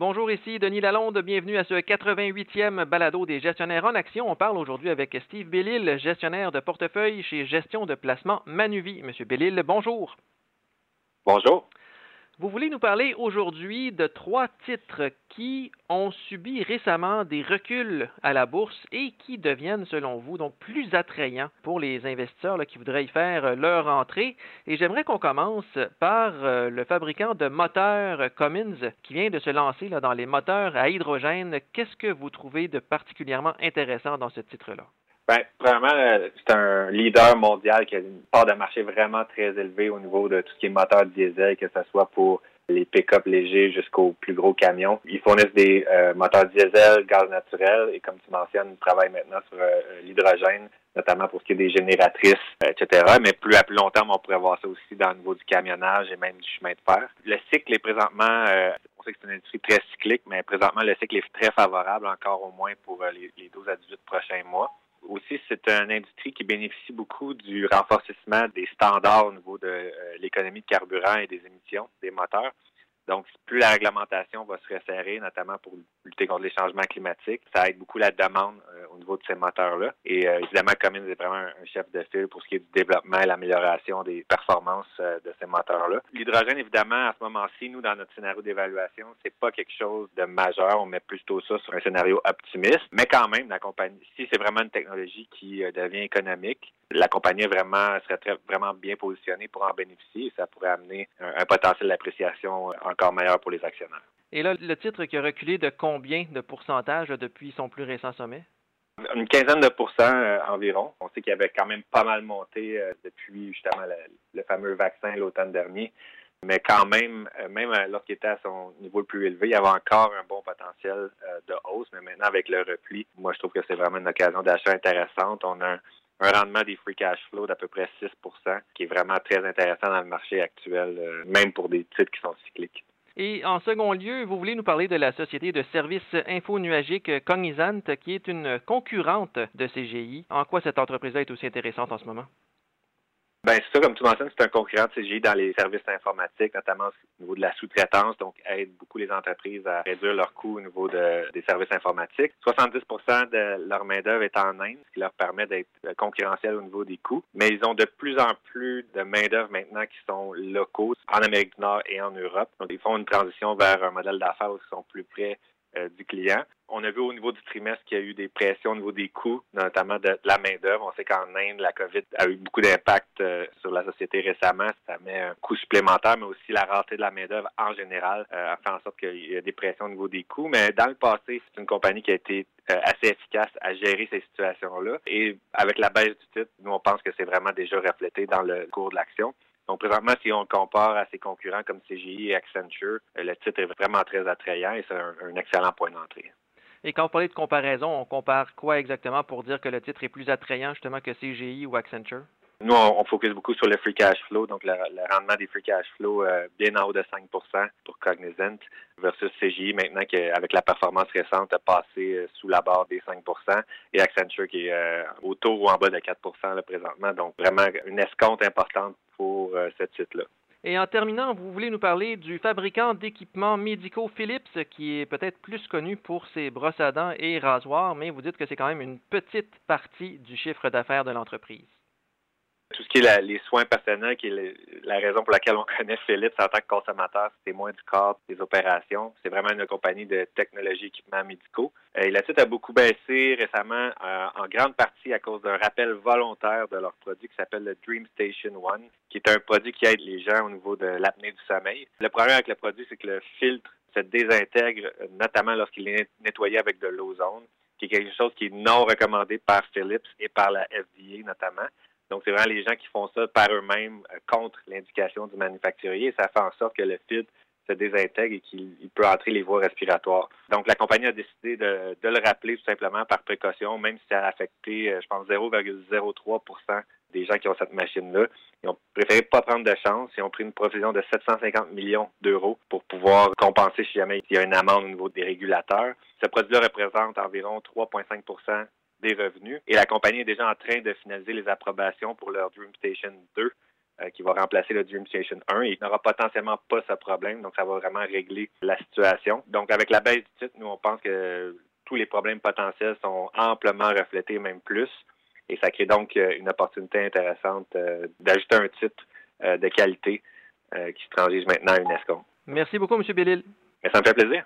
Bonjour, ici Denis Lalonde. Bienvenue à ce 88e balado des gestionnaires en action. On parle aujourd'hui avec Steve Bellil, gestionnaire de portefeuille chez Gestion de placement Manuvie. Monsieur Bellil, bonjour. Bonjour. Vous voulez nous parler aujourd'hui de trois titres qui ont subi récemment des reculs à la bourse et qui deviennent, selon vous, donc plus attrayants pour les investisseurs qui voudraient y faire leur entrée. Et j'aimerais qu'on commence par euh, le fabricant de moteurs Cummins qui vient de se lancer dans les moteurs à hydrogène. Qu'est-ce que vous trouvez de particulièrement intéressant dans ce titre-là? Ben, premièrement, euh, c'est un leader mondial qui a une part de marché vraiment très élevée au niveau de tout ce qui est moteur diesel, que ce soit pour les pick-up légers jusqu'aux plus gros camions. Ils fournissent des euh, moteurs diesel, gaz naturel et comme tu mentionnes, ils travaillent maintenant sur euh, l'hydrogène, notamment pour ce qui est des génératrices, etc. Mais plus à plus long terme, on pourrait voir ça aussi dans le niveau du camionnage et même du chemin de fer. Le cycle est présentement, on sait que c'est une industrie très cyclique, mais présentement, le cycle est très favorable encore au moins pour les, les 12 à 18 prochains mois aussi, c'est une industrie qui bénéficie beaucoup du renforcement des standards au niveau de euh, l'économie de carburant et des émissions des moteurs. Donc, plus la réglementation va se resserrer, notamment pour lutter contre les changements climatiques, ça aide beaucoup la demande niveau de ces moteurs-là. Et euh, évidemment, Cummins est vraiment un, chef de file pour ce qui est du développement et l'amélioration des performances euh, de ces moteurs-là. L'hydrogène, évidemment, à ce moment-ci, nous, dans notre scénario d'évaluation, c'est pas quelque chose de majeur. On met plutôt ça sur un scénario optimiste. Mais quand même, la compagnie, si c'est vraiment une technologie qui devient économique, la compagnie vraiment serait très, vraiment bien positionnée pour en bénéficier et ça pourrait amener un, potentiel d'appréciation encore meilleur pour les actionnaires. Et là, le titre qui a reculé de combien de pourcentage depuis son plus récent sommet? Une quinzaine de pourcents euh, environ. On sait qu'il avait quand même pas mal monté euh, depuis justement le, fameux vaccin l'automne dernier. Mais quand même, euh, même lorsqu'il était à son niveau le plus élevé, il y avait encore un bon potentiel de hausse. Mais maintenant, avec le repli, moi, je trouve que c'est vraiment une occasion d'achat intéressante. On a un, rendement des free cash flow d'à peu près 6% qui est vraiment très intéressant dans le marché actuel, même pour des titres qui sont cycliques. Et en second lieu, vous voulez nous parler de la société de services info-nuagiques Cognizant, qui est une concurrente de CGI. En quoi cette entreprise-là est aussi intéressante en ce moment? Ben c'est ça, comme tu mentionnes, c'est un concurrent de CGI dans les services informatiques, notamment au niveau de la sous-traitance, donc aide beaucoup les entreprises à réduire leurs coûts au niveau des services informatiques. 70% de leur main-d'œuvre est en Inde, ce qui leur permet d'être concurrentiels au niveau des coûts. Mais ils ont de plus en plus de main-d'œuvre maintenant qui sont locaux en Amérique du Nord et en Europe. Donc, ils font une transition vers un modèle d'affaires où ils sont plus près euh, du client. On a vu au niveau du trimestre qu'il y a eu des pressions au niveau des coûts, notamment de, la main-d'œuvre. On sait qu'en Inde, la COVID a eu beaucoup d'impact euh, sur la société récemment. Ça met un coût supplémentaire, mais aussi la rareté de la main-d'œuvre en général euh, a fait en sorte qu'il y a des pressions au niveau des coûts. Mais dans le passé, c'est une compagnie qui a été assez efficace à gérer ces situations-là. Et avec la baisse du titre, nous, on pense que c'est vraiment déjà reflété dans le cours de l'action. Donc, présentement, si on compare à ses concurrents comme CGI et Accenture, euh, le titre est vraiment très attrayant et c'est un, excellent point d'entrée. Et quand vous parlez de comparaison, on compare quoi exactement pour dire que le titre est plus attrayant justement que CGI ou Accenture? Nous, on, focus beaucoup sur le free cash flow, donc le, rendement des free cash flow euh, bien en haut de 5% pour Cognizant versus CGI maintenant qui, avec la performance récente, a passé euh, sous la barre des 5% et Accenture qui est euh, autour ou en bas de 4% présentement. Donc, vraiment une escompte importante pour titre-là. Et en terminant, vous voulez nous parler du fabricant d'équipements médicaux Philips, qui est peut-être plus connu pour ses brosses à dents et rasoirs, mais vous dites que c'est quand même une petite partie du chiffre d'affaires de l'entreprise tout ce qui est les soins personnels, qui est la raison pour laquelle on connaît Philips en tant que consommateur, c'est moins du cadre des opérations. C'est vraiment une compagnie de technologie équipements médicaux. Euh, et la titre a beaucoup baissé récemment, euh, en grande partie à cause d'un rappel volontaire de leur produit qui s'appelle le Dream Station One, qui est un produit qui aide les gens au niveau de l'apnée du sommeil. Le problème avec le produit, c'est que le filtre se désintègre, notamment lorsqu'il est nettoyé avec de l'ozone, qui est quelque chose qui est non recommandé par Philips et par la FDA notamment. Donc, c'est vraiment les gens qui font ça par eux-mêmes euh, contre l'indication du manufacturier. Ça fait en sorte que le filtre se désintègre et qu'il peut entrer les voies respiratoires. Donc, la compagnie a décidé de, le rappeler tout simplement par précaution, même si ça a affecté, euh, je pense, 0,03% des gens qui ont cette machine-là. Ils ont préféré pas prendre de chance. Ils ont pris une provision de 750 millions d'euros pour pouvoir compenser si jamais il y a une amende au niveau des régulateurs. Ce produit-là représente environ 3,5 des revenus. Et la compagnie est déjà en train de finaliser les approbations pour leur Dream Station 2 qui va remplacer le Dream Station 1. Il n'aura potentiellement pas ce problème, donc ça va vraiment régler la situation. Donc avec la baisse du titre, nous on pense que tous les problèmes potentiels sont amplement reflétés, même plus. Et ça crée donc une opportunité intéressante d'ajouter un titre de qualité qui se transige maintenant à UNESCO. Merci beaucoup, M. Bellil. Mais ça me fait plaisir.